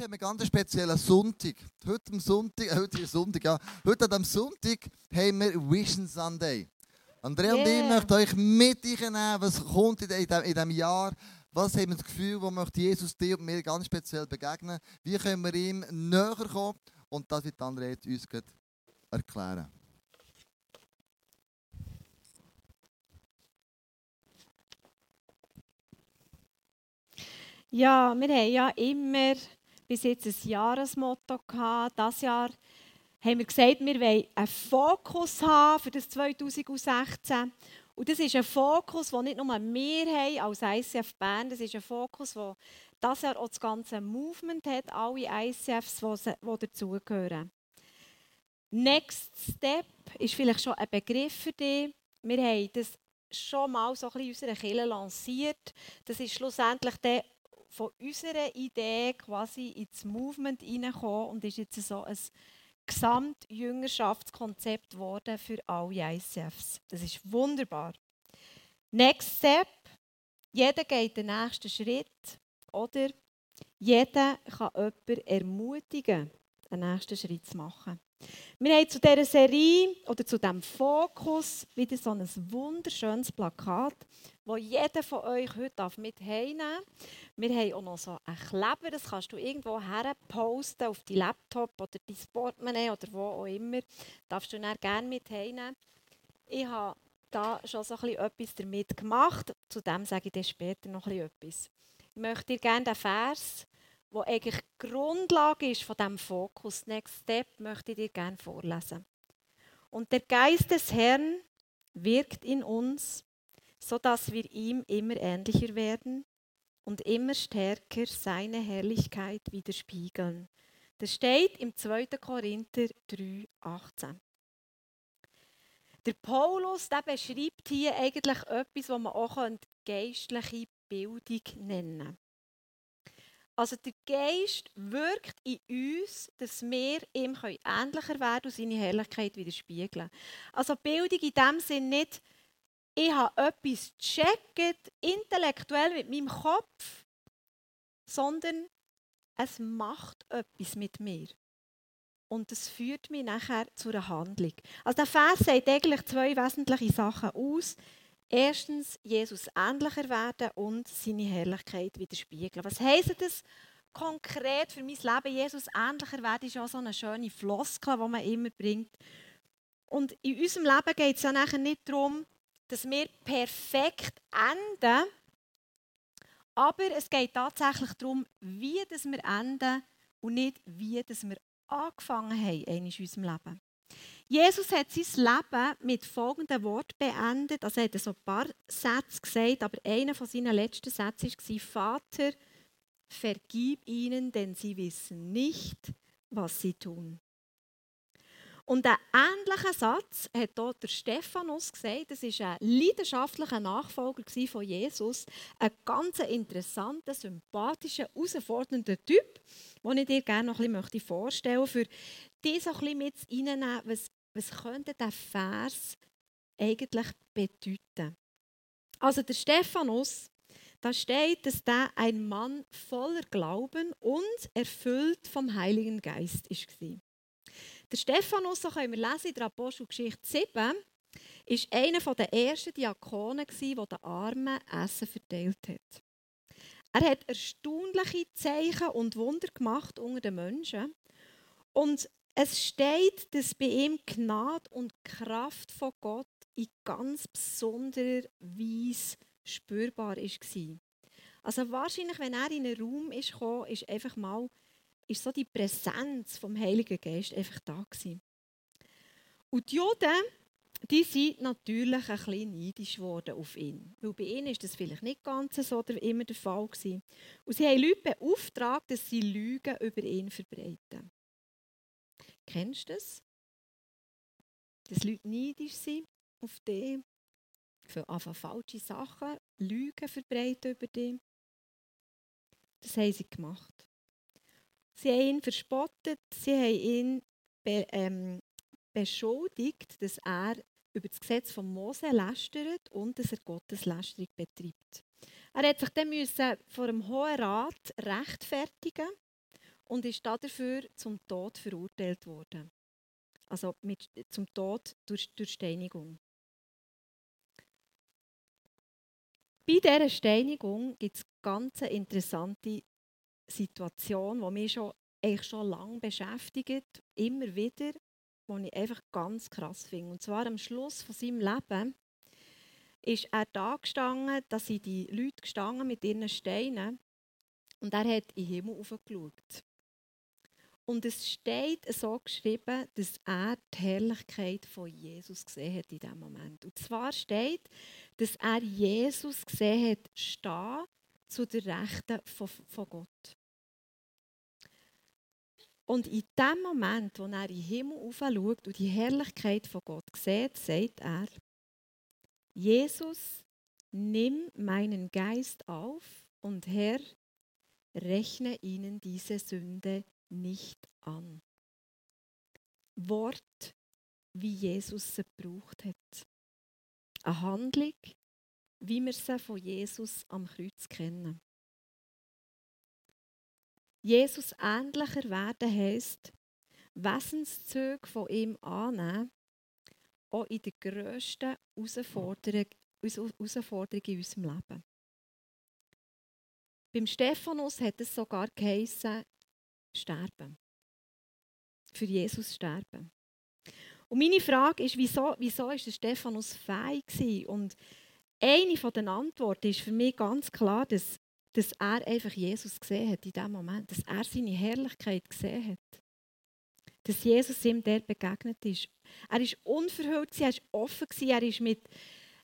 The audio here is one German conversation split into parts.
Heute haben wir einen ganz speziellen Sonntag. Heute am Sonntag, äh, heute ist Sonntag, ja. Heute am Sonntag haben wir Vision Sunday. Andrea yeah. und ich möchten euch mit nehmen, was kommt in diesem Jahr. Was haben wir das Gefühl, wo möchte Jesus dir und mir ganz speziell begegnen? Wie können wir ihm näher kommen? Und das wird Andrea uns erklären. Ja, wir haben ja immer bis jetzt ein Jahresmotto. Dieses Jahr haben wir gesagt, wir wollen einen Fokus haben für das 2016. Und das ist ein Fokus, den nicht nur wir haben als ICF Bern, das ist ein Fokus, der das Jahr auch das ganze Movement hat, alle ICFs, die dazugehören. Next Step ist vielleicht schon ein Begriff für dich. Wir haben das schon mal so ein bisschen in unserer Kirche lanciert. Das ist schlussendlich der von unserer Idee quasi ins Movement hineingekommen und ist jetzt so ein Gesamtjüngerschaftskonzept geworden für alle ICFs. Das ist wunderbar. Next Step. Jeder geht den nächsten Schritt. Oder jeder kann jemanden ermutigen, den nächsten Schritt zu machen. Wir haben zu dieser Serie oder zu diesem Fokus wieder so ein wunderschönes Plakat, das jeder von euch heute mit heimnehmen. Wir haben auch noch so einen Kleber, das kannst du irgendwo her posten auf dein Laptop oder dein Portemonnaie oder wo auch immer. Darfst du dann gerne mit heimnehmen. Ich habe da schon so etwas damit gemacht. Zu dem sage ich dir später noch etwas. Ich möchte dir gerne den Vers wo eigentlich die Grundlage ist von dem Fokus, Next Step, möchte ich dir gerne vorlesen. Und der Geist des Herrn wirkt in uns, so dass wir ihm immer ähnlicher werden und immer stärker seine Herrlichkeit widerspiegeln. Das steht im 2. Korinther 3, 18. Der Paulus der beschreibt hier eigentlich etwas, was man auch geistliche Bildung nennen kann. Also der Geist wirkt in uns, dass wir ihm ähnlicher werden und seine Herrlichkeit widerspiegeln. Also Bildung in dem Sinn nicht, ich habe etwas gecheckt, intellektuell mit meinem Kopf, sondern es macht etwas mit mir. Und es führt mich nachher zu einer Handlung. Also der Vers sagt eigentlich zwei wesentliche Sachen aus. Erstens, Jesus ähnlicher werden und seine Herrlichkeit widerspiegeln. Was heisst das konkret für mein Leben? Jesus ähnlicher werden ist ja so eine schöne Floskel, die man immer bringt. Und in unserem Leben geht es ja nachher nicht darum, dass wir perfekt enden, aber es geht tatsächlich darum, wie dass wir enden und nicht wie dass wir angefangen haben in unserem Leben. Jesus hat sein Leben mit folgendem Wort beendet. Also er hat so ein paar Sätze gesagt, aber einer von seinen letzten Sätzen war, Vater, vergib ihnen, denn sie wissen nicht, was sie tun. Und einen ähnlichen Satz hat hier der Stephanus gesagt. Das ist ein leidenschaftlicher Nachfolger von Jesus. Ein ganz interessanter, sympathischer, herausfordernder Typ, den ich dir gerne noch ein bisschen vorstellen möchte, für dich so ein bisschen mit reinnehmen, was was könnte der Vers eigentlich bedeuten? Also der Stephanus, da steht, dass der ein Mann voller Glauben und erfüllt vom Heiligen Geist war. Der Stephanus, so können wir lesen in der Apostelgeschichte 7, ist einer der ersten Diakonen, der den Armen Essen verteilt hat. Er hat erstaunliche Zeichen und Wunder gemacht unter den Menschen. Und es steht, dass bei ihm Gnade und Kraft von Gott in ganz besonderer Weise spürbar war. Also wahrscheinlich, wenn er in einen Raum ist gekommen, ist einfach mal ist so die Präsenz vom Heiligen Geist einfach da gewesen. Und die Juden, die sind natürlich ein bisschen neidisch geworden auf ihn. Weil bei ihnen ist das vielleicht nicht ganz so immer der Fall gewesen. Und sie haben Leute beauftragt, dass sie Lügen über ihn verbreiten. Kennst das? Dass Leute neidisch sind auf dich, für einfach falsche Sachen, Lügen verbreiten über dich. Das haben sie gemacht. Sie haben ihn verspottet, sie haben ihn be, ähm, beschuldigt, dass er über das Gesetz von Mose lästert und dass er Gotteslästerung betreibt. Er hat sich dann müssen vor dem Hohen Rat rechtfertigen und ist dafür zum Tod verurteilt worden. Also mit, zum Tod durch, durch Steinigung. Bei dieser Steinigung gibt es ganz interessante Situation, die mich schon, eigentlich schon lange beschäftigt, immer wieder, die ich einfach ganz krass finde. Und zwar am Schluss von seinem Leben ist er da gestanden, da sind die Leute gestanden mit ihren Steinen und er hat in den Himmel aufgeschaut. Und es steht so geschrieben, dass er die Herrlichkeit von Jesus gesehen hat in diesem Moment. Und zwar steht, dass er Jesus gesehen hat, stehen zu der Rechten von, von Gott. Und in dem Moment, wo er in den Himmel aufschaut und die Herrlichkeit von Gott sieht, sagt er, Jesus, nimm meinen Geist auf und Herr, rechne ihnen diese Sünde nicht an. Wort, wie Jesus sie gebraucht hat. Eine Handlung, wie wir sie von Jesus am Kreuz kennen. Jesus ähnlicher werden heisst, Wesenszüge von ihm annehmen, auch in der grössten Herausforderung, in unserem Leben. Beim Stephanus hat es sogar geheissen, sterben. Für Jesus sterben. Und meine Frage ist, wieso, wieso ist der Stephanus fähig? Und eine der Antworten ist für mich ganz klar, dass, dass er einfach Jesus gesehen hat in dem Moment, dass er seine Herrlichkeit gesehen hat. Dass Jesus ihm dort begegnet ist. Er ist unverhüllt, er ist offen, er ist mit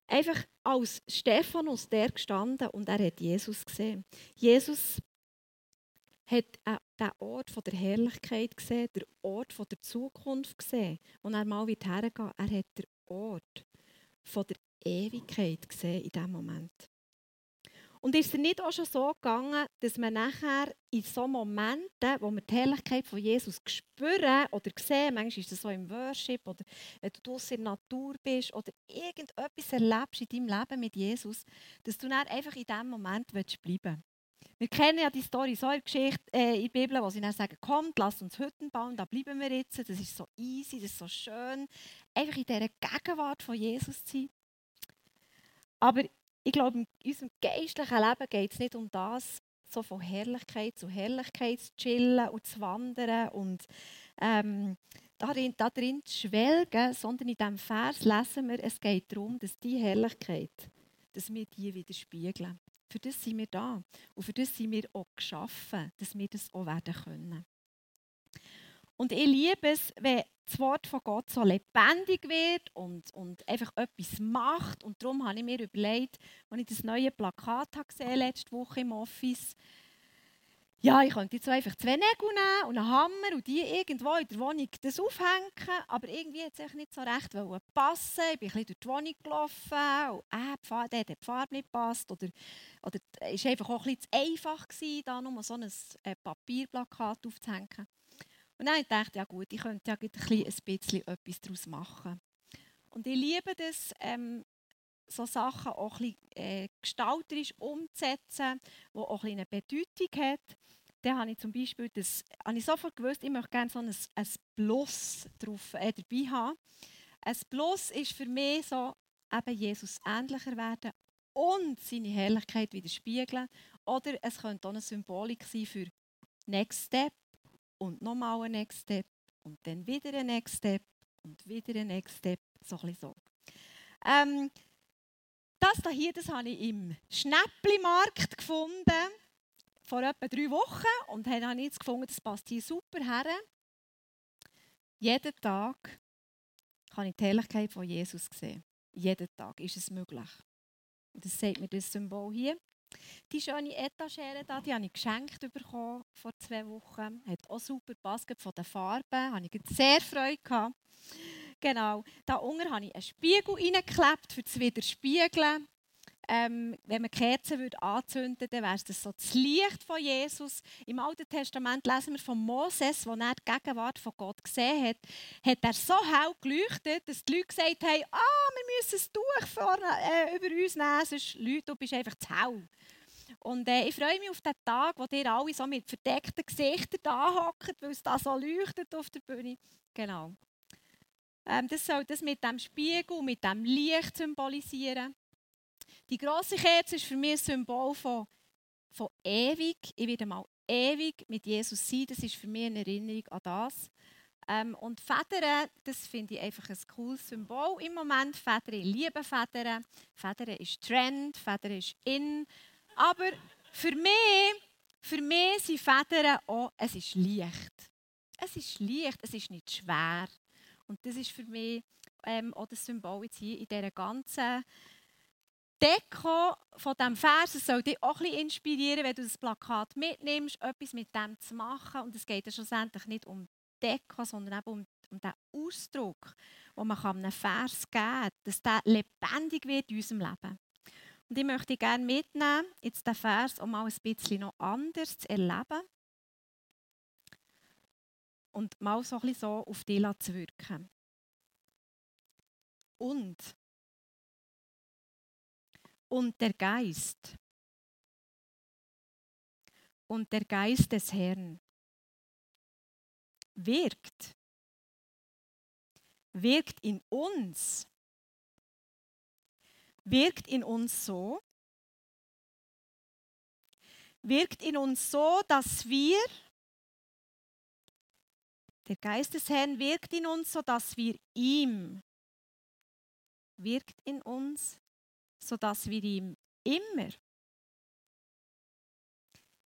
einfach als Stephanus der gestanden und er hat Jesus gesehen. Jesus hat den Ort der Herrlichkeit gesehen, den Ort der Zukunft gesehen, wo er mal wird hergehen. Er hat den Ort der Ewigkeit gesehen in diesem Moment. Und ist es nicht auch schon so gegangen, dass man nachher in so Momenten, wo wir die Herrlichkeit von Jesus spüren oder sehen, manchmal ist das so im Worship oder wenn du draußen in der Natur bist oder irgendetwas erlebst in deinem Leben mit Jesus, dass du dann einfach in diesem Moment bleiben willst. Wir kennen ja die Story so in Geschichte, äh, in der Bibel, wo sie dann sagen, kommt, lasst uns Hütten bauen, da bleiben wir jetzt. Das ist so easy, das ist so schön. Einfach in dieser Gegenwart von Jesus zu sein. Aber ich glaube, in unserem geistlichen Leben geht es nicht um das, so von Herrlichkeit zu Herrlichkeit zu chillen und zu wandern und ähm, darin, darin zu schwelgen, sondern in diesem Vers lesen wir, es geht darum, dass die Herrlichkeit, dass wir die widerspiegeln. Für das sind wir da. Und für das sind wir auch geschaffen, dass wir das auch werden können. Und ich liebe es, wenn das Wort von Gott so lebendig wird und, und einfach etwas macht. Und darum habe ich mir überlegt, als ich das neue Plakat habe gesehen letzte Woche im Office, ja, ich könnte jetzt einfach zwei Nägel nehmen und einen Hammer und die irgendwo in der Wohnung das aufhängen, aber irgendwie hat es nicht so recht passen. Ich bin ein bisschen durch die Wohnung gelaufen und äh, die der hat die Farbe nicht gepasst oder, oder es war einfach auch ein bisschen zu einfach, gewesen, da nur so ein äh, Papierplakat aufzuhängen. Und dann dachte ich, ja gut, ich könnte ja ein bisschen etwas daraus machen. Und ich liebe das, ähm, so Sachen auch ein bisschen, äh, gestalterisch umzusetzen, die auch ein eine Bedeutung haben. Dann habe ich zum Beispiel das, habe ich sofort gewusst, ich möchte gerne so ein, ein Plus drauf, äh, dabei haben. Ein Plus ist für mich so, eben Jesus ähnlicher werden und seine Herrlichkeit widerspiegeln. Oder es könnte auch eine Symbolik sein für Next Step und nochmal ein Next Step und dann wieder ein Next Step und wieder ein Next Step. So ein so. Ähm, das hier, das habe ich im Schnäppli-Markt gefunden, vor etwa drei Wochen. Und dann habe ich jetzt gefunden, das passt hier super her. Jeden Tag kann ich die Herrlichkeit von Jesus sehen. Jeden Tag ist es möglich. Und das sagt mir das Symbol hier. Die schöne Etagere da, die habe ich geschenkt bekommen vor zwei Wochen. Hat auch super gepasst von den Farben. Habe ich sehr Freude gehabt. Genau. Da unten habe ich einen Spiegel reingeklebt, für das Widerspiegeln. Ähm, wenn man Kerzen würde anzünden würde, dann wäre das so das Licht von Jesus. Im Alten Testament lesen wir von Moses, wo er die Gegenwart von Gott gesehen hat, hat er so hell geleuchtet, dass die Leute gesagt haben, ah, wir müssen es Tuch vorne, äh, über uns nehmen, sonst Leute, du bist einfach zu hell. Und äh, ich freue mich auf den Tag, wo ihr alle so mit verdeckten Gesichtern da hockt, weil es da so leuchtet auf der Bühne. Genau. Ähm, das soll das mit dem Spiegel, mit dem Licht symbolisieren. Die große Kerze ist für mich ein Symbol von, von ewig. Ich werde mal ewig mit Jesus sein. Das ist für mich eine Erinnerung an das. Ähm, und Federn, das finde ich einfach ein cooles Symbol im Moment. Federn, ich liebe Federn. Federn ist Trend, Federn ist in. Aber für mich, für mich sind Federn auch, es ist leicht. Es ist leicht, es ist nicht schwer. Und das ist für mich ähm, auch das Symbol jetzt hier in dieser ganzen Deko von diesem Vers. Es soll dich auch ein bisschen inspirieren, wenn du das Plakat mitnimmst, etwas mit dem zu machen. Und es geht ja schlussendlich nicht um Deko, sondern eben um, um den Ausdruck, den man einem Vers geben kann, dass der lebendig wird in unserem Leben. Und ich möchte gerne mitnehmen, jetzt den Vers, um mal ein bisschen noch anders zu erleben und mal so ein so auf dich zu wirken. Und, und der Geist, und der Geist des Herrn wirkt, wirkt in uns, wirkt in uns so, wirkt in uns so, dass wir der Geist des Herrn wirkt in uns, sodass wir ihm, wirkt in uns, sodass wir ihm immer,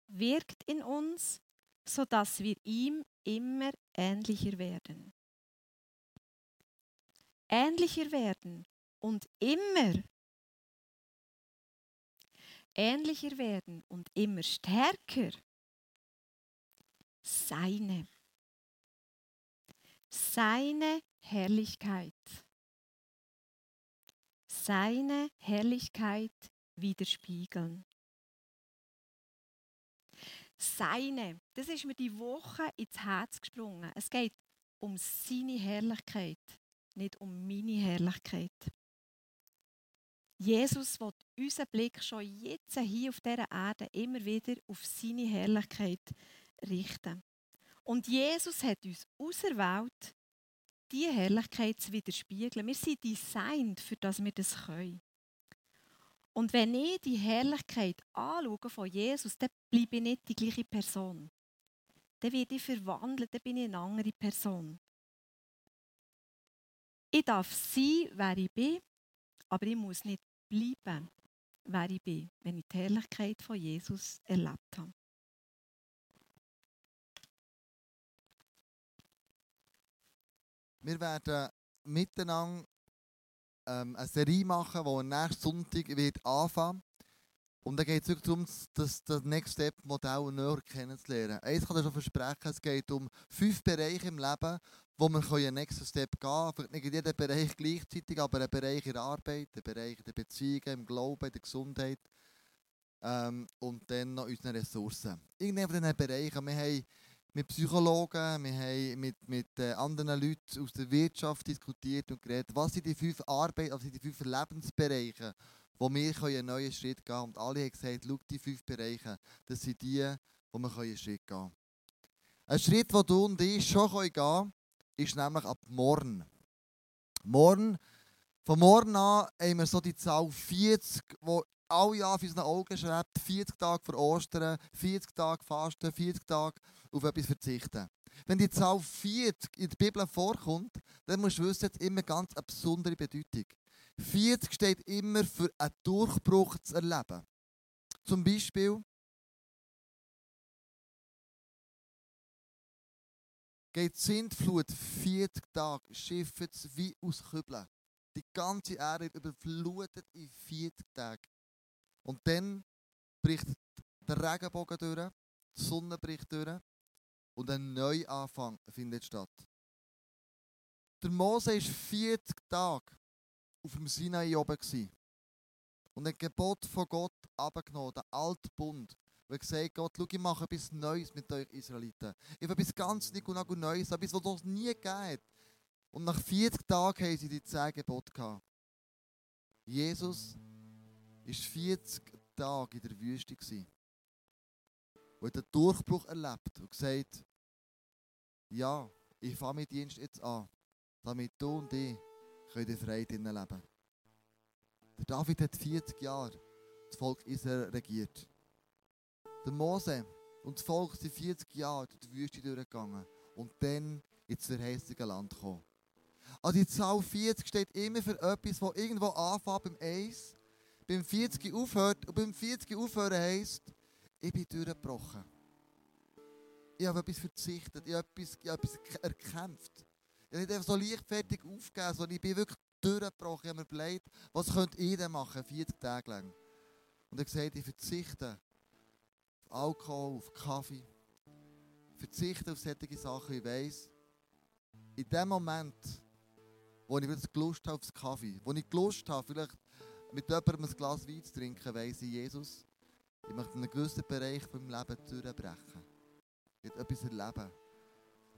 wirkt in uns, sodass wir ihm immer ähnlicher werden. Ähnlicher werden und immer ähnlicher werden und immer stärker seine seine Herrlichkeit. Seine Herrlichkeit widerspiegeln. Seine, das ist mir die Woche ins Herz gesprungen. Es geht um seine Herrlichkeit, nicht um meine Herrlichkeit. Jesus wird unseren Blick schon jetzt hier auf dieser Erde immer wieder auf seine Herrlichkeit richten. Und Jesus hat uns auserwählt, diese Herrlichkeit zu widerspiegeln. Wir sind designt, für das wir das können. Und wenn ich die Herrlichkeit anschaue von Jesus, dann bleibe ich nicht die gleiche Person. Dann werde ich verwandelt, dann bin ich eine andere Person. Ich darf sein, wer ich bin, aber ich muss nicht bleiben, wer ich bin, wenn ich die Herrlichkeit von Jesus erlebt habe. Wir werden miteinander ähm, eine Serie machen, die nächsten Sonntag wird anfangen Und da geht es wirklich darum, das, das Next Step Modell näher kennenzulernen. Eins kann ich schon versprechen, es geht um fünf Bereiche im Leben, wo man einen nächsten Step gehen kann. Vielleicht nicht in jedem Bereich gleichzeitig, aber ein Bereich in der Arbeit, ein Bereich in der Beziehungen, im Glauben, in der Gesundheit ähm, und dann noch unsere Ressourcen. Irgendwann von diesen Bereichen, wir haben mit Psychologen, wir haben mit, mit äh, anderen Leuten aus der Wirtschaft diskutiert und geredet, was sind die fünf Arbeit, also die fünf Lebensbereiche, wo wir einen neuen Schritt gehen können. Und alle haben gesagt, schau, die fünf Bereiche, das sind die, wo wir einen Schritt gehen können. Ein Schritt, den du und ich schon gehen können, ist nämlich ab morgen. Morgen, von morgen an haben wir so die Zahl 40, die alle Jahr auf unseren Augen schreibt, 40 Tage vor Ostern, 40 Tage Fasten, 40 Tage auf etwas verzichten. Wenn die Zahl 40 in der Bibel vorkommt, dann musst du wissen, es immer ganz eine besondere Bedeutung. 40 steht immer für einen Durchbruch zu erleben. Zum Beispiel geht die Sintflut 40 Tage, schifft es wie aus Kübeln. Die ganze Erde überflutet in 40 Tagen. Und dann bricht der Regenbogen durch, die Sonne bricht durch und ein Neuanfang findet statt. Der Mose war 40 Tage auf dem Sinai oben und ein Gebot von Gott abgenommen, der alte Bund. Und er gesagt, Gott, schau, ich mache etwas Neues mit euch Israeliten. Ich habe etwas ganz Neues, etwas, was es nie geht. Und nach 40 Tagen haben sie die 10 Gebote gehabt. Jesus ist 40 Tage in der Wüste. Gewesen. Und hat einen Durchbruch erlebt und gesagt, ja, ich fange meinen Dienst jetzt an, damit du und ich in Freiheit leben können. Der David hat 40 Jahre das Volk Israel regiert. Der Mose und das Volk sind 40 Jahre durch die Wüste durchgegangen und dann ins verheißene Land gekommen. Also die Zahl 40 steht immer für etwas, das irgendwo anfängt beim 1, beim 40 aufhört und beim 40 aufhören heisst, ich bin durchgebrochen. Ich habe etwas verzichtet, ich habe etwas, ich habe etwas erkämpft. Ich habe nicht einfach so leichtfertig aufgegeben, sondern ich bin wirklich durchgebrochen. Ich habe mir überlegt, was könnte ich denn machen, 40 Tage lang. Und er gesagt, ich verzichte auf Alkohol, auf Kaffee, verzichte auf solche Sachen, ich weiss, in dem Moment, wo ich wieder Lust habe aufs Kaffee, wo ich Lust habe, vielleicht mit jemandem ein Glas Wein zu trinken, weiss ich, Jesus, ich möchte einen gewissen Bereich von meinem Leben durchbrechen. Ich will etwas erleben.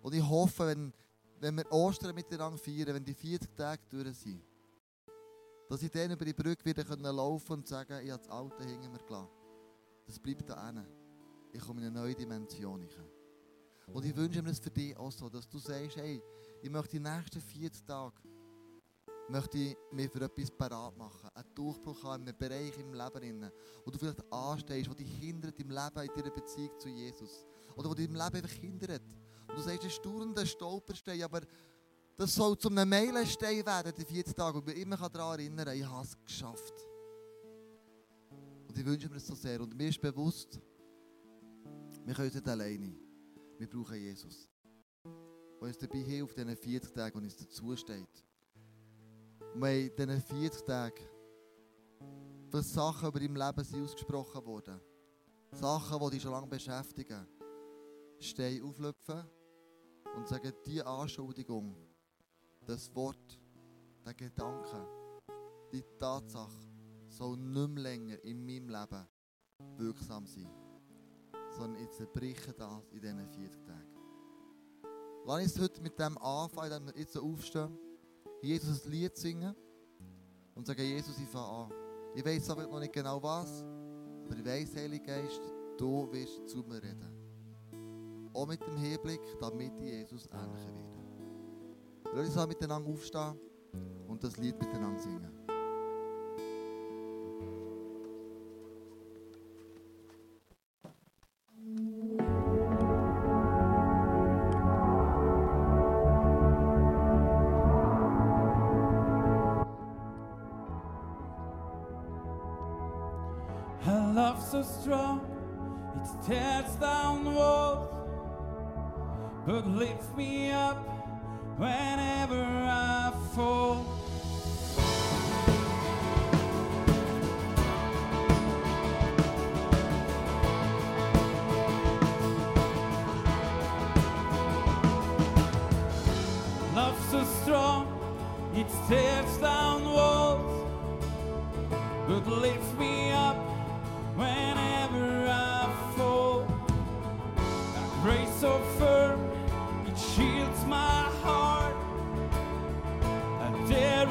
Und ich hoffe, wenn, wenn wir Ostern miteinander feiern, wenn die 40 Tage durch sind, dass ich dann über die Brücke wieder laufen kann und sagen, ich habe das Alte hinter mir gelassen. Das bleibt da hinten. Ich komme in eine neue Dimension. Und ich wünsche mir das für dich auch so, dass du sagst, hey, ich möchte die nächsten 40 Tage möchte ich mich für etwas parat machen. Einen Durchbruch haben in einem Bereich im Leben, wo du vielleicht anstehst, wo dich hindert im Leben, in deiner Beziehung zu Jesus. Oder wo dich im Leben einfach hindert. Und du sagst, ein sturender Stolperstein, aber das soll zu einem Meilenstein werden, die 40 Tage, und ich mich immer daran erinnern ich habe es geschafft. Und ich wünsche mir das so sehr. Und mir ist bewusst, wir können nicht alleine. Wir brauchen Jesus. Der uns dabei hilft, diesen 40 Tagen, und uns dazu steht. Und wir in diesen 40 Tagen, was Sachen über dein Leben sind ausgesprochen worden. Sachen, die dich schon lange beschäftigen. Steh auflöpfen und sagen, diese Anschuldigung, das Wort, der Gedanke, die Tatsache soll nicht mehr länger in meinem Leben wirksam sein. Sondern ich zerbreche das in diesen 40 Tagen. Lass uns heute mit dem anfangen, wenn wir jetzt aufstehen, Jesus ein Lied singen und sagen, Jesus, ich fange an. Ich weiß aber noch nicht genau was, aber ich weiß, Heiliger Geist, du wirst zu mir reden. Auch mit dem Hinblick, damit ich Jesus ähnlicher werde. Lass uns miteinander aufstehen und das Lied miteinander singen.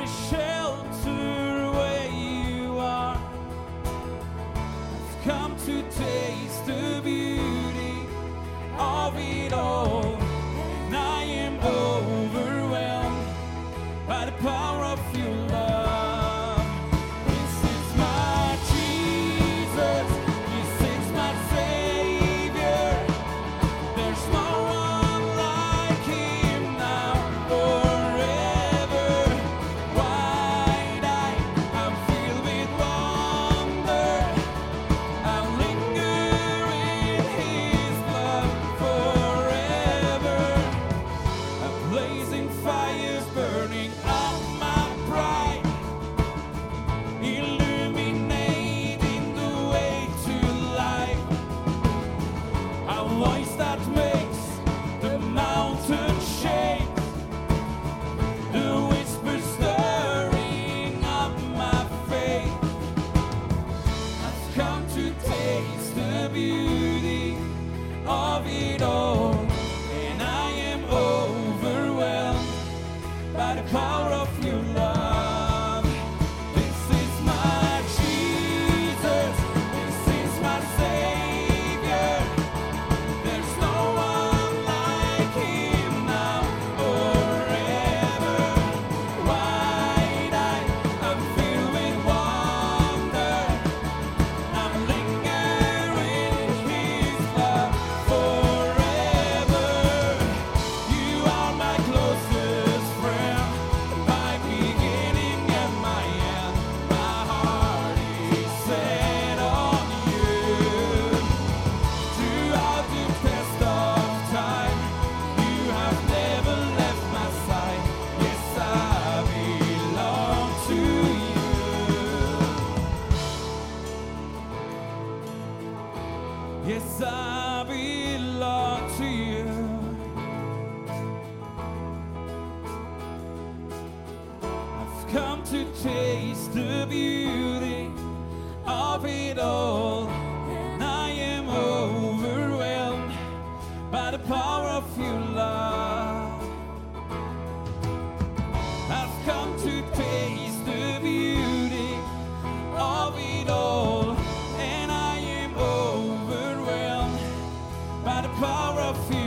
every shame. your feet.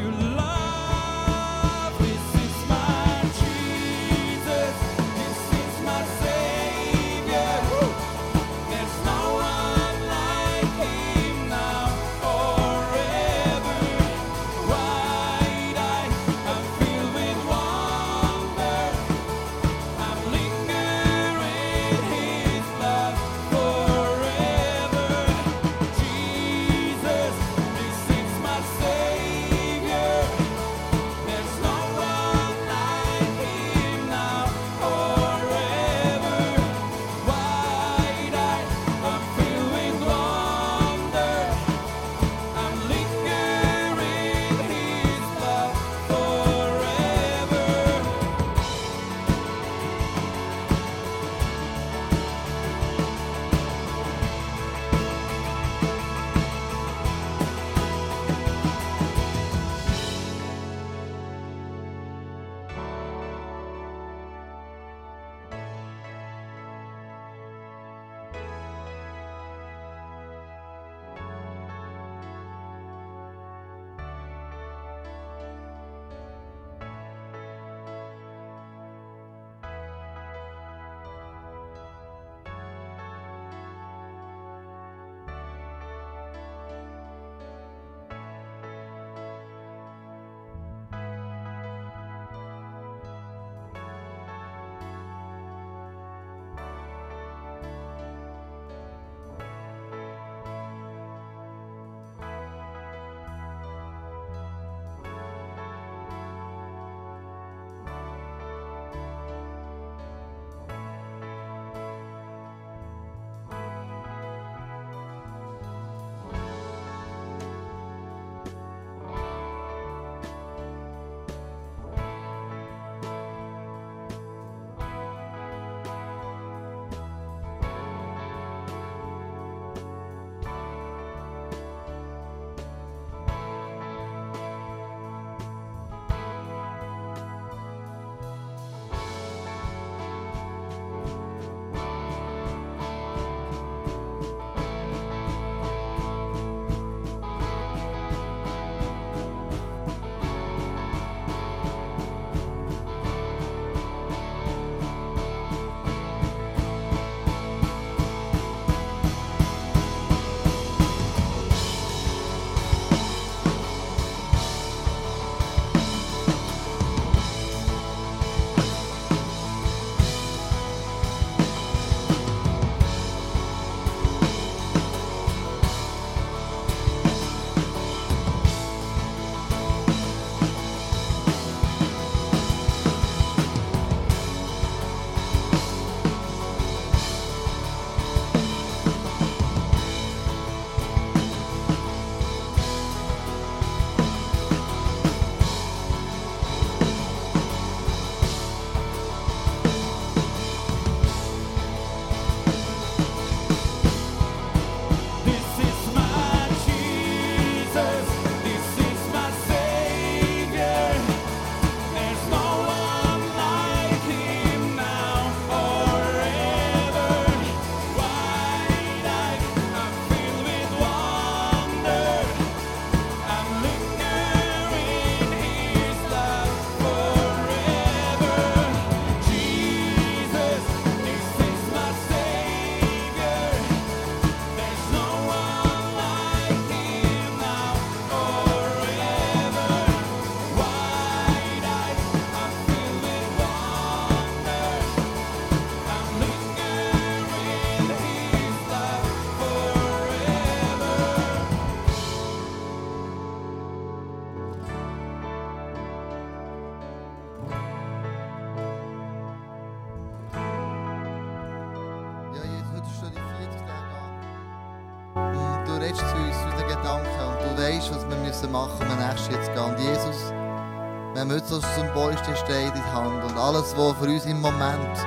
So das Symbolste steht in die Hand und alles, was für uns im Moment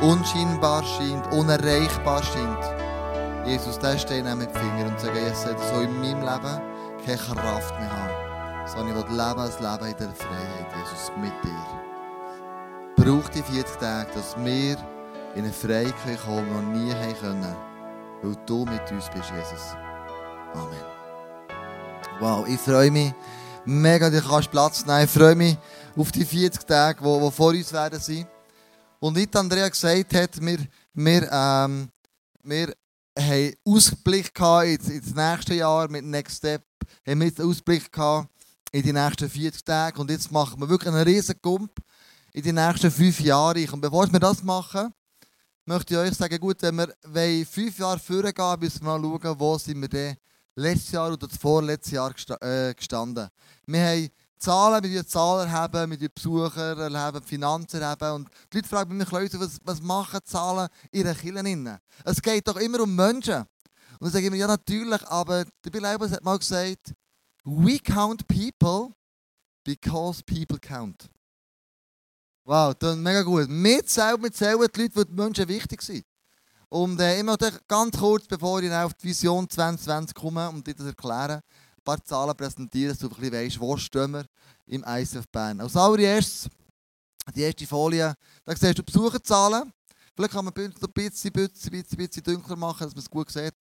unscheinbar scheint, unerreichbar scheint. Jesus, der steht dann mit den Fingern und sagt, Jesus, ich soll in meinem Leben keine Kraft mehr haben, sondern ich will leben als Leben in der Freiheit, Jesus, mit dir. Braucht die 40 Tage, dass wir in eine Freiheit kommen, die wir noch nie haben können, weil du mit uns bist, Jesus. Amen. Wow, ich freue mich mega, du kannst Platz nehmen. Ich freue mich auf die 40 Tage, die, die vor uns werden sein. Und die Andrea gesagt hat, wir, wir, ähm, wir haben Ausblick gehabt ins, ins nächste Jahr mit Next Step. Haben wir Ausblick gehabt in die nächsten 40 Tage. Und jetzt machen wir wirklich einen riesen Gump in die nächsten fünf Jahre. Und bevor wir das machen, möchte ich euch sagen, gut, wenn wir fünf Jahre vorgehen, müssen wir mal schauen, wo sind wir denn letztes Jahr oder das vorletzte Jahr äh, gestanden. Wir haben Zahlen, wir Zahlen haben, wir Besucher erleben, Finanzen haben. Und die Leute fragen mich, Leute, was, was machen Zahlen in ihren Kirchen? Es geht doch immer um Menschen. Und dann sage ich mir, ja natürlich, aber der Bill Eibers hat mal gesagt, we count people because people count. Wow, ist mega gut. Wir zählen, wir zählen die Leute, die Menschen wichtig sind. Und äh, ich ganz kurz, bevor ich auf die Vision 2020 komme und dir das erklären, paar Zahlen präsentieren, dass du ein bisschen weißt, wo stehen wir im ICF Bern. Als allererstes, die erste Folie, da siehst du Besucherzahlen. Vielleicht kann man ein bisschen, bisschen, bisschen, bisschen dunkler machen, dass man es gut sieht.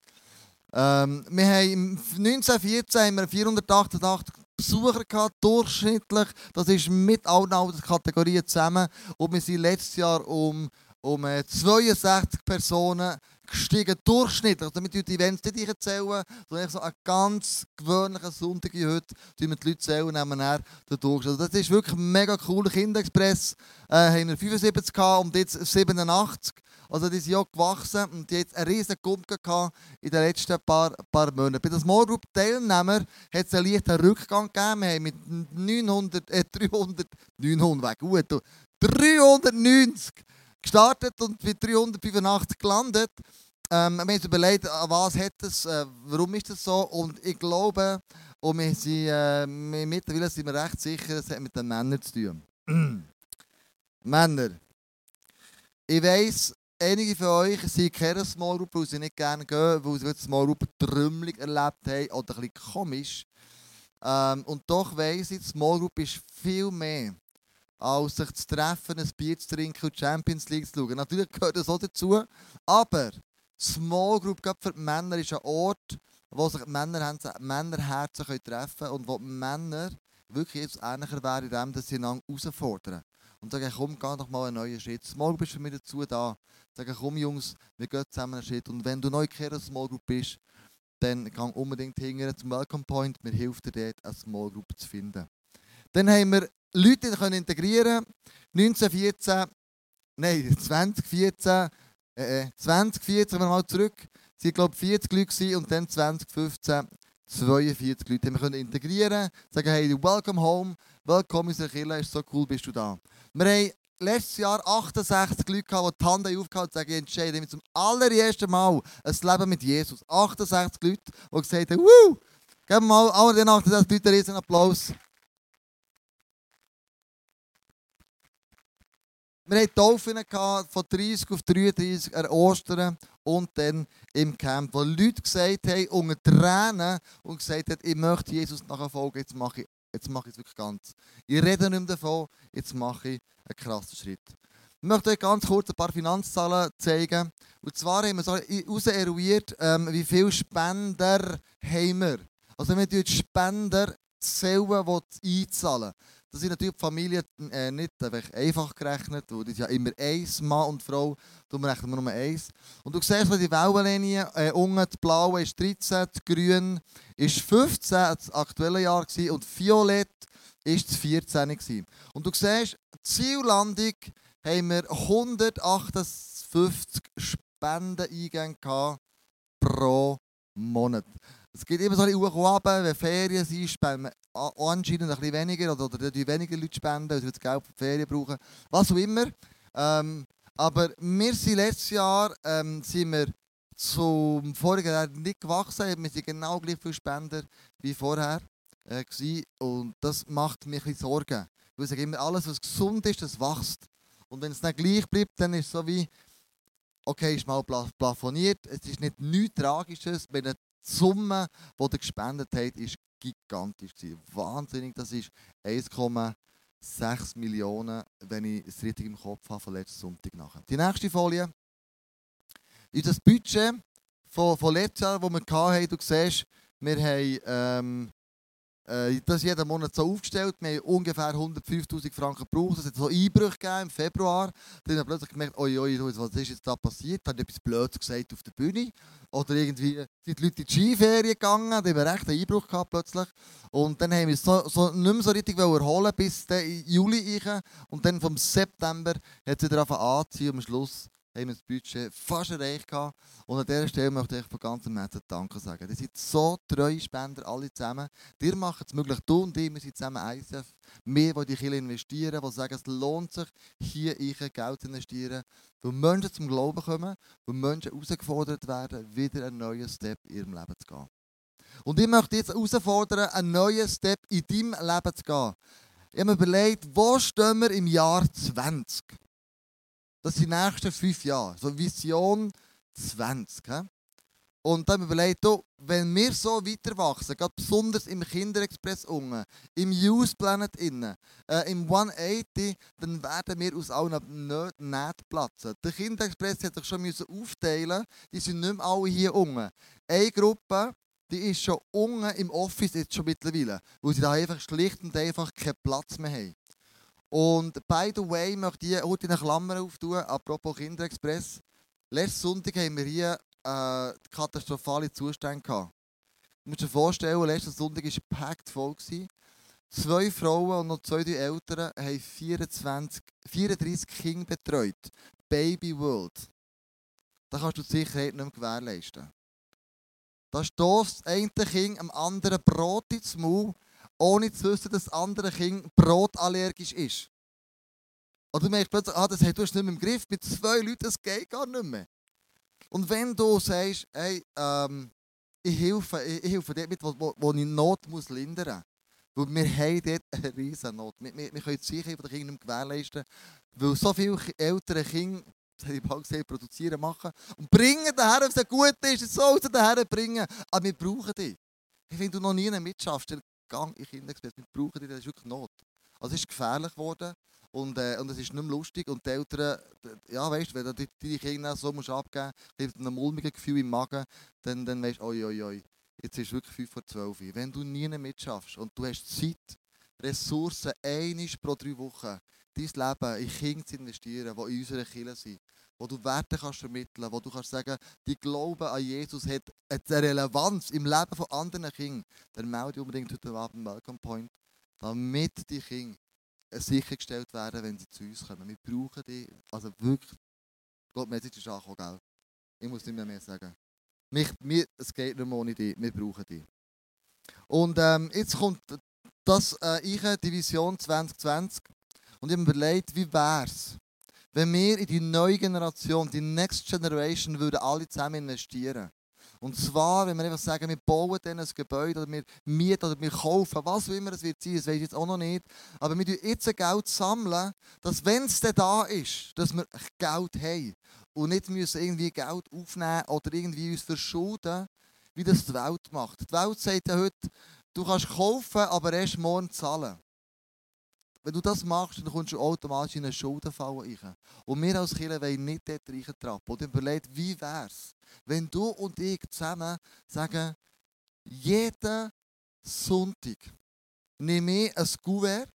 Ähm, wir haben 1914 haben wir 488 Besucher gehabt, durchschnittlich. Das ist mit allen Kategorien zusammen. Und wir sind letztes Jahr um um 62 Personen gestiegen, durchschnittlich. Damit wir die Events nicht zählen, sondern so einen ganz gewöhnlichen Sonntag wie heute, die wir die Leute zählen, nehmen wir den. Also das ist wirklich mega cool. Kinderexpress äh, haben wir 75 gehabt und jetzt 87. Also die sind ja gewachsen und die haben einen riesen Gump gehabt in den letzten paar, paar Monaten. Bei den Small Group Teilnehmern hat es einen leichten Rückgang gegeben. Wir haben mit 900, äh, 300, 900, gut, 390 gestartet und bei 385 gelandet. Ähm, wir haben uns überlegt, was hat es, äh, warum ist das so und ich glaube, und wir sind, äh, mittlerweile sind wir recht sicher, es hat mit den Männern zu tun. Männer. Ich weiss, einige von euch sind keine Small Group, weil sie nicht gerne gehen, weil sie Small Group Trümmelig erlebt haben oder ein bisschen komisch. Ähm, und doch weiss ich, Small Group ist viel mehr als sich zu treffen, ein Bier zu trinken und die Champions League zu schauen. Natürlich gehört das auch dazu, aber Small Group, gerade für die Männer, ist ein Ort, wo sich Männer, Männerherzen treffen können und wo Männer wirklich jetzt ähnlicher wären, indem sie einander herausfordern. Und sagen, komm, geh doch mal einen neuen Schritt. Small Group ist für mich dazu da. Sagen, komm Jungs, wir gehen zusammen einen Schritt. Und wenn du neu in Small Group bist, dann geh unbedingt hingehen zum Welcome Point. Wir helfen dir dort, eine Small Group zu finden. Dann haben wir Leute können integrieren 1914, nein, 2014, äh, 2014, wenn wir mal zurück, sind glaube 40 Leute und dann 2015 42 Leute haben wir können integrieren, sagen, hey, welcome home, willkommen in unserer Kirche, ist so cool, bist du da. Wir haben letztes Jahr 68 Leute gehabt, die die Hand aufgehalten und sagen, ich entscheide mich zum allerersten Mal ein Leben mit Jesus. 68 Leute, die gesagt haben, wuh, geben wir mal allen den 68 Leuten einen riesen Applaus. Wir hatten Taufen von 30 auf 33 an Ostern und dann im Camp, wo Leute gesagt haben, unter Tränen, und gesagt haben, ich möchte Jesus nachfolgen, jetzt mache ich, jetzt mache ich es wirklich ganz. Ich rede nicht mehr davon, jetzt mache ich einen krassen Schritt. Ich möchte euch ganz kurz ein paar Finanzzahlen zeigen. Und zwar haben wir so heraus ähm, wie viele Spender haben wir. Also wir die Spender die einzahlen. Das sind natürlich Familien äh, nicht einfach gerechnet, weil das ja immer eins, Mann und Frau, darum rechnen wir nur eins. Und du siehst die Wellenlinie, äh, unten die blaue ist 13, die grün ist 15, das aktuelle Jahr gewesen, und violett ist das 14 gewesen. Und du siehst, Ziellandung haben wir 158 Spendeneingänge pro Monat. Es gibt immer so ein bisschen hoch und runter, wenn Ferien sind, spenden wir anscheinend ein bisschen weniger oder, oder die weniger Leute spenden, weil sie das Geld für die Ferien brauchen. Was auch immer. Ähm, aber wir sind letztes Jahr ähm, sind wir zum vorigen Jahr nicht gewachsen. Wir sind genau gleich viele Spender wie vorher. Äh, und das macht mir ein bisschen Sorgen. Weil ich sage immer, alles was gesund ist, das wächst. Und wenn es dann gleich bleibt, dann ist es so wie, okay, ist mal pla- plafoniert. Es ist nicht nichts Tragisches, wenn die Summe, die ihr gespendet habt, ist gigantisch gewesen. Wahnsinnig, das ist 1,6 Millionen, wenn ich es richtig im Kopf habe, von letzten Sonntag nachher. Die nächste Folie ist das Budget von, von letztes Jahr, das wir hatten. Du siehst, wir haben ähm, äh, das jeden Monat so aufgestellt. Wir haben ungefähr 105'000 Franken gebraucht. Es hat so Einbrüche gegeben im Februar. Dann haben wir plötzlich gemerkt, oi, oi, was ist jetzt da passiert? Haben etwas Blödes gesagt auf der Bühne? Oder irgendwie sind die Leute in die Skiferien gegangen, da haben wir recht einen Einbruch gehabt plötzlich. Und dann haben wir es so, so nicht mehr so richtig erholen bis dann Juli. Und dann vom September hat es wieder angefangen anzuziehen. Und am Schluss haben wir das Budget fast erreicht. Gehabt. Und an dieser Stelle möchte ich von ganzem Herzen Danke sagen. Ihr seid so treue Spender, alle zusammen. Ihr macht es möglich, du und ich, wir sind zusammen ISF. Wir, die die Kirche investieren, die sagen, es lohnt sich, hier ich Geld zu investieren. Weil Menschen zum Glauben kommen, weil Menschen herausgefordert werden, wieder einen neuen Step in ihrem Leben zu gehen. Und ich möchte jetzt herausfordern, einen neuen Step in deinem Leben zu gehen. Ich habe mir überlegt, wo stehen wir im Jahr 20? Das sind die nächsten fünf Jahre. So Vision 20. He? Und dann überlegt, du, wenn wir so weiter wachsen, gerade besonders im Kinderexpress unten, im Youth Planet innen, äh, im 180, dann werden wir aus allen nicht platzen. Der Kinderexpress hat sich schon müssen aufteilen, die sind nicht mehr alle hier unten. Eine Gruppe, die ist schon unten im Office jetzt schon mittlerweile, weil sie da einfach schlicht und einfach keinen Platz mehr haben. Und by the way, möchte ich heute eine Klammer auftun, apropos Kinderexpress. Letzten Sonntag haben wir hier äh, katastrophale Zustände gehabt. Du musst dir vorstellen, letzten Sonntag war gepackt voll. Gewesen. Zwei Frauen und noch zwei drei Eltern haben 24, 34 Kinder betreut. Baby World. Da kannst du die Sicherheit nicht mehr gewährleisten. Da stößt das eine Kind am anderen Brot ins Maul, ohne zu wissen, dass das andere Kind brotallergisch ist. Oder du merkst plötzlich, ah, das hast du nicht mehr im Griff. Mit zwei Leuten, das geht gar nicht mehr. Und wenn du sagst, hey, ähm, ich helfe, ich, ich helfe dort mit, wo, wo, ich Not muss lindern muss. Weil wir haben dort eine riesen Not. Wir, wir, wir können die Sicherheit der Kinder nicht gewährleisten. Weil so viele ältere Kinder, das habe ich bald gesagt, produzieren, machen und bringen daher, wenn es gut ist, es soll sie daher bringen. Aber wir brauchen dich. Ich finde, du noch nie mitschaffst, dann gang in Kinderexpress. Wir brauchen dich, das ist wirklich Not. Also es ist gefährlich geworden. Und, äh, und es ist nicht mehr lustig. Und die Eltern, ja, weißt wenn du die- deine Kinder so musst abgeben musst, mit einem mulmigen Gefühl im Magen, dann, dann weißt du, oi, oi, oi, jetzt ist wirklich 5 vor 12 Uhr. Wenn du nie mitschaffst und du hast Zeit, Ressourcen, einmal pro drei Wochen, dein Leben in Kinder zu investieren, die in unserer Kirche sind, wo du Werte kannst vermitteln wo du kannst sagen, die Glaube an Jesus hat eine Relevanz im Leben von anderen Kindern, dann melde dich unbedingt heute Abend Welcome Point, damit die Kinder sichergestellt werden, wenn sie zu uns kommen. Wir brauchen die, also wirklich, Gott, mir ist angekommen, gell? Ich muss nicht mehr, mehr sagen. Mich, mir, es geht mehr ohne die, wir brauchen die. Und ähm, jetzt kommt das äh, ich, die Vision 2020 und ich habe mir überlegt, wie wäre es, wenn wir in die neue Generation, die Next Generation, würden alle zusammen investieren. Und zwar, wenn wir einfach sagen, wir bauen dann ein Gebäude oder wir mieten oder wir kaufen, was auch immer es wird sein, das weiß ich jetzt auch noch nicht. Aber wir sammeln jetzt Geld, sammeln, dass wenn es dann da ist, dass wir Geld haben. Und nicht müssen irgendwie Geld aufnehmen oder irgendwie uns verschulden, wie das die Welt macht. Die Welt sagt ja heute, du kannst kaufen, aber erst morgen zahlen. Wenn du das machst, dann kommst du automatisch in eine Schuldenfalle rein. Und wir als Kirche wollen nicht dort reintrappen. Und überlegt, wie wäre es, wenn du und ich zusammen sagen, jeden Sonntag nehme ich ein Kuvert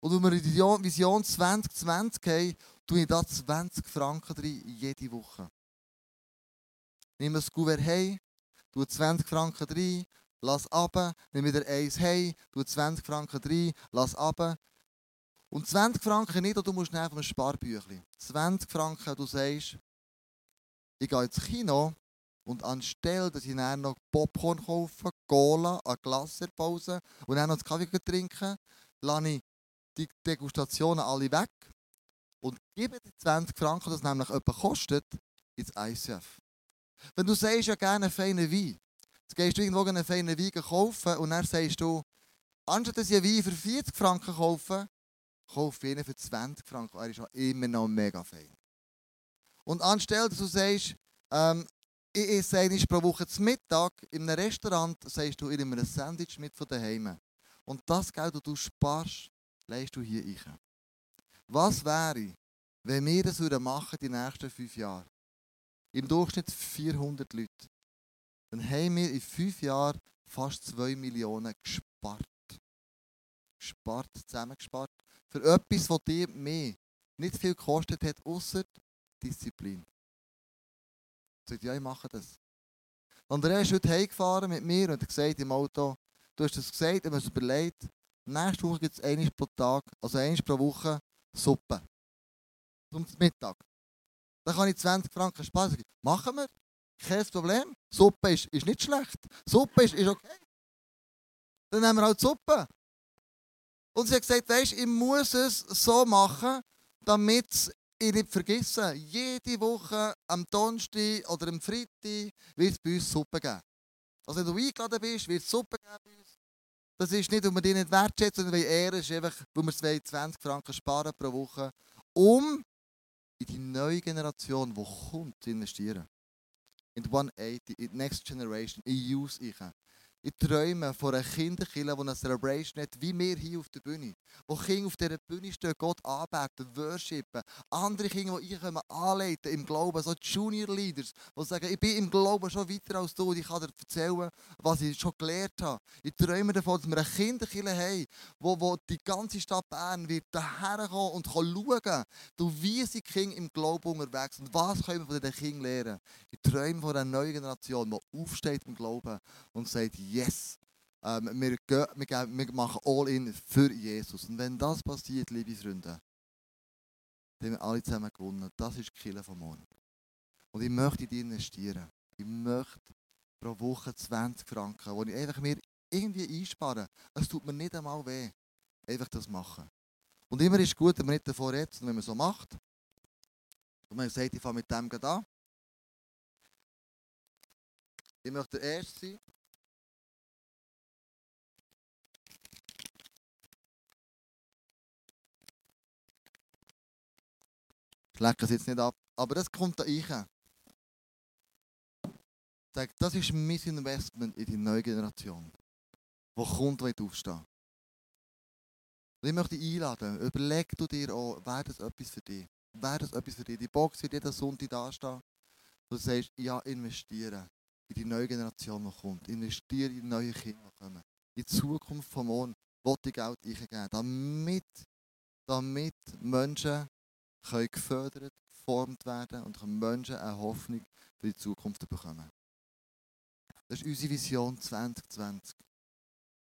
und wenn wir die Vision- Vision 2020 haben, tue ich da 20 Franken rein, jede Woche. Nehme ein Kuvert heim, tue 20 Franken rein, lass ab, nehme wieder eins heim, tue 20 Franken rein, lass ab. Und 20 Franken nicht, du musst einfach ein Sparbüchlein. 20 Franken, du sagst, ich gehe ins Kino und anstelle, dass ich dann noch Popcorn kaufe, Cola, eine Glaserpause und dann noch Kaffee trinken, lasse ich die Degustationen alle weg und gebe die 20 Franken, das nämlich etwas kostet, ins ICF. Wenn du sagst, ja gerne einen feinen Wein, jetzt gehst du irgendwo einen feinen Wein kaufen und dann sagst du, anstatt dass ich einen Wein für 40 Franken kaufe, kauf einen für 20 Franken. Er ist immer noch mega fein. Und anstelle, dass du sagst, ähm, ich esse einmal pro Woche zum Mittag in einem Restaurant, sagst du, ich nehme ein Sandwich mit von daheim. Und das Geld, das du sparst, legst du hier ein. Was wäre, wenn wir das machen die nächsten fünf Jahre? Im Durchschnitt 400 Leute. Dann haben wir in fünf Jahren fast 2 Millionen gespart. Gespart, zusammengespart. Für etwas, das dir mehr nicht viel gekostet hat, außer Disziplin. Ich sagte, ja, ich mache das. Andrea ist heute heimgefahren mit mir und hat gesagt im Auto, du hast es gesagt, ich habe es überlegt, nächste Woche gibt es einmal pro Tag, also einmal pro Woche Suppe. Zum Mittag. Dann kann ich 20 Franken sparen. Machen wir. Kein Problem. Suppe ist, ist nicht schlecht. Suppe ist, ist okay. Dann nehmen wir halt Suppe. Und sie hat gesagt, weißt, ich muss es so machen, damit ich nicht vergesse. Jede Woche am Donnerstag oder am Freitag wird es bei uns Suppe geben. Also wenn du eingeladen bist, wird es Suppe geben. Das ist nicht, weil wir die nicht wertschätzen, sondern weil Ehre ist einfach, weil wir 20 Franken sparen pro Woche, um in die neue Generation, die kommt, zu investieren. In die 180, in Next Generation, in Youth. Ich. Ich träume von einer Kinderkille, die eine Celebration hat, wie wir hier auf der Bühne. Wo Kinder auf dieser Bühne stehen, Gott anbeten, worshipen. Andere Kinder, die ich anleiten im Glauben, so Junior Leaders, die sagen, ich bin im Glauben schon weiter als du und ich kann dir erzählen, was ich schon gelernt habe. Ich träume davon, dass wir eine Kinderkille haben, wo, wo die ganze Stadt Bern wird daherkommen und kann schauen, du, wie sind Kinder im Glauben unterwegs und was können wir von diesen Kindern lernen. Ich träume von einer neuen Generation, die aufsteht im Glauben und sagt, yes, ähm, wir, gehen, wir, geben, wir machen all in für Jesus. Und wenn das passiert, liebe Freunde, dann haben wir alle zusammen gewonnen. Das ist die Kille vom Morgen. Und ich möchte in dich investieren. Ich möchte pro Woche 20 Franken, die ich einfach mir irgendwie einsparen. Es tut mir nicht einmal weh. Einfach das machen. Und immer ist es gut, wenn man nicht davor redet, sondern wenn man so macht. Und man sagt, ich fange mit dem an. Ich möchte der Erste sein. Ich lecke es jetzt nicht ab. Aber das kommt da rein. Sag, das ist mein Investment in die neue Generation. Die kommt, die aufstehen. Und ich möchte dich einladen, überleg du dir auch, wäre das etwas für dich? Wäre das etwas für dich? Die Box wird jeden Sonntag dastehen. Du sagst, ja, investiere in die neue Generation, die kommt. Investiere in die neuen Kinder, die kommen. In die Zukunft von morgen wollte ich Geld eingeben, damit, damit Menschen können gefördert, geformt werden und können Menschen eine Hoffnung für die Zukunft bekommen. Das ist unsere Vision 2020.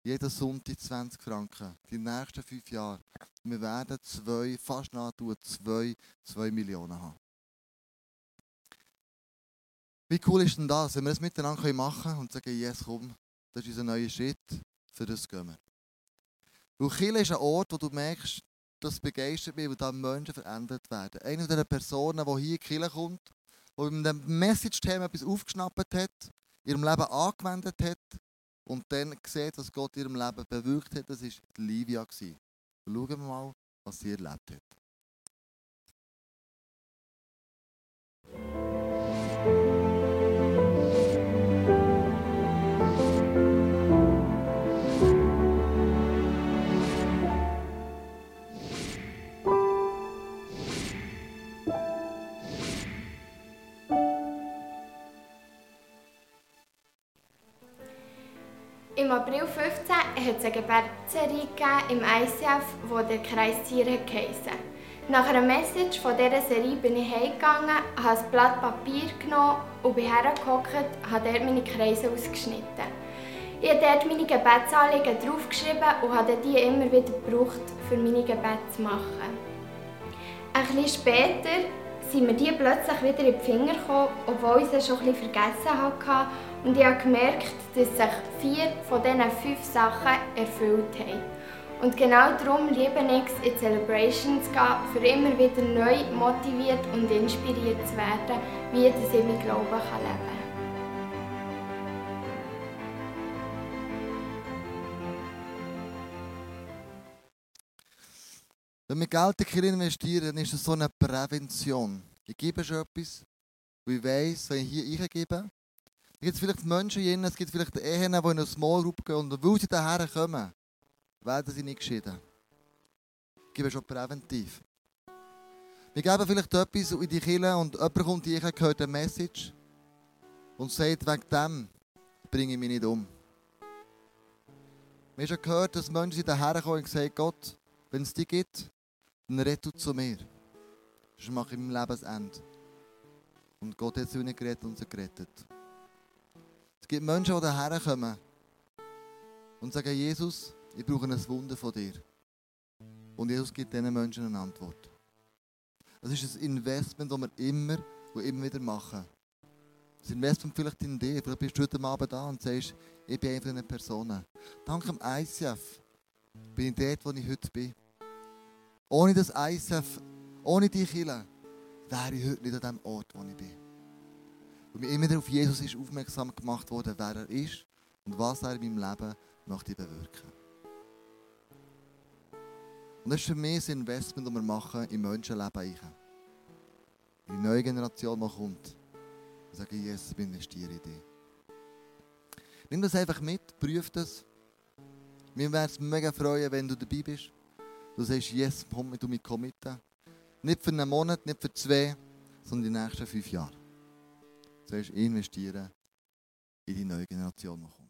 Jeden Sonntag 20 Franken. Die nächsten fünf Jahre. Wir werden zwei, fast nahezu zwei, zwei Millionen haben. Wie cool ist denn das, wenn wir das miteinander machen können und sagen, yes, komm, das ist unser neuer Schritt, für das gehen wir. Weil Chile ist ein Ort, wo du merkst, das begeistert mich, weil da Menschen verändert werden. Eine dieser Personen, die hier in die Kirche kommt, die mit dem Message-Thema etwas aufgeschnappt hat, in ihrem Leben angewendet hat und dann sieht, was Gott in ihrem Leben bewirkt hat, das war Livia. Schauen wir mal, was sie erlebt hat. April 15 hat es eine Gebetsserie im ICF, wo der Kreis Tiere geheissen. Nach einer Message von dieser Serie bin ich heimgegangen, habe ein Blatt Papier genommen und bin hergehockt, habe dort meine Kreise ausgeschnitten. Ich habe dort meine Gebetsanliegen draufgeschrieben und habe die immer wieder gebraucht, für meine Gebete zu machen. Ein bisschen später sind mir die plötzlich wieder in die Finger gekommen, obwohl ich sie schon bisschen vergessen hatte. Und ich habe gemerkt, dass sich vier von diesen fünf Sachen erfüllt haben. Und genau darum liebe ich es, in Celebrations zu gehen, für immer wieder neu motiviert und inspiriert zu werden, wie ich mein Glauben kann leben kann. Wenn wir Geld in die Kirche investieren, dann ist es so eine Prävention. Ich gebe schon etwas, wo ich weiss, wenn ich hier eingebe, dann gibt es vielleicht Menschen hier, es gibt vielleicht Ehen, die in eine Small Group gehen und weil sie daher kommen, werden sie nicht geschieden. Ich gebe schon präventiv. Wir geben vielleicht etwas in die Kirche und jemand kommt hier, hört eine Message und sagt, wegen dem bringe ich mich nicht um. Wir haben schon gehört, dass Menschen daher kommen und sagen, Gott, wenn es dich gibt, dann red du zu mir. Sonst mache ich mein Lebensende. Und Gott hat sie nicht gerettet und sie gerettet. Es gibt Menschen, die daher kommen und sagen, Jesus, ich brauche ein Wunder von dir. Und Jesus gibt diesen Menschen eine Antwort. Das ist ein Investment, das wir immer und immer wieder machen. Das Investment vielleicht in dir. Vielleicht bist du heute Abend da und sagst, ich bin einfach eine Person. Dank dem ICF bin ich dort, wo ich heute bin. Ohne das ICF, ohne die Kirche, wäre ich heute nicht an dem Ort, wo ich bin. Und mir immer wieder auf Jesus ist aufmerksam gemacht worden, wer er ist und was er in meinem Leben möchte bewirken. Und das ist für mich ein Investment, das wir machen im Menschenleben. Rein. In die neue Generation, die kommt. Und sage, Jesus, ich investiere in dich. Nimm das einfach mit, prüf das. Mir wäre es mega freuen, wenn du dabei bist. Du sagst, yes, komm, du mich committen. Nicht für einen Monat, nicht für zwei, sondern die nächsten fünf Jahre. Du sagst, investieren in die neue Generation, die.